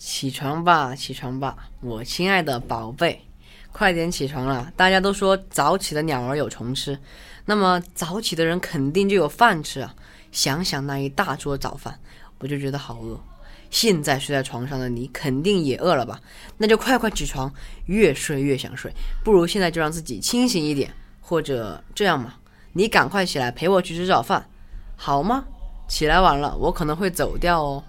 起床吧起床吧我亲爱的宝贝快点起床了大家都说早起的鸟儿有虫吃那么早起的人肯定就有饭吃啊。想想那一大桌早饭我就觉得好饿。现在睡在床上的你肯定也饿了吧？那就快快起床越睡越想睡。不如现在就让自己清醒一点或者这样嘛。你赶快起来陪我去吃早饭好吗？起来晚了我可能会走掉哦。